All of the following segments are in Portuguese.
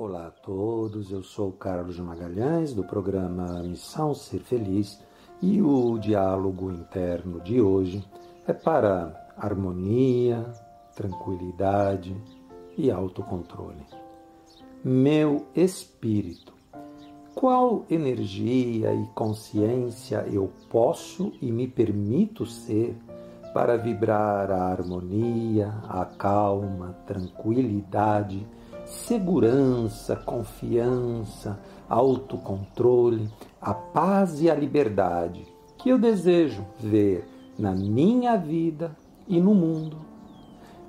Olá a todos, eu sou Carlos Magalhães do programa Missão Ser Feliz e o diálogo interno de hoje é para harmonia, tranquilidade e autocontrole. Meu espírito, qual energia e consciência eu posso e me permito ser para vibrar a harmonia, a calma, tranquilidade, segurança, confiança, autocontrole, a paz e a liberdade que eu desejo ver na minha vida e no mundo.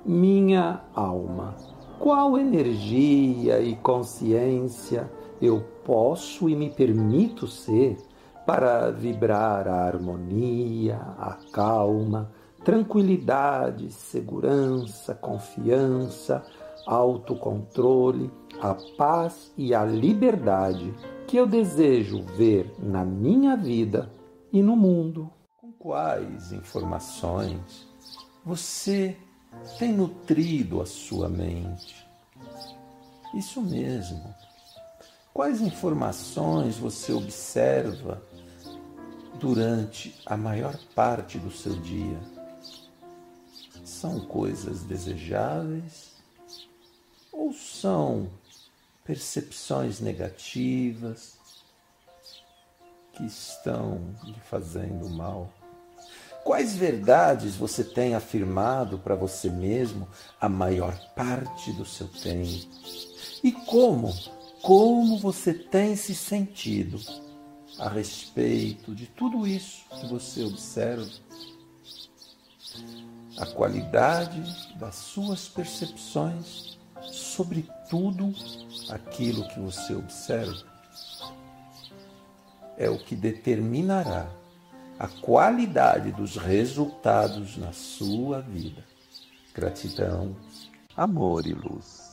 Minha alma, qual energia e consciência eu posso e me permito ser para vibrar a harmonia, a calma, tranquilidade, segurança, confiança, autocontrole, a paz e a liberdade que eu desejo ver na minha vida e no mundo. Com quais informações você tem nutrido a sua mente? Isso mesmo. Quais informações você observa durante a maior parte do seu dia? São coisas desejáveis ou são percepções negativas que estão lhe fazendo mal? Quais verdades você tem afirmado para você mesmo a maior parte do seu tempo? E como, como você tem se sentido a respeito de tudo isso que você observa? A qualidade das suas percepções sobre tudo aquilo que você observa é o que determinará a qualidade dos resultados na sua vida. Gratidão, amor e luz.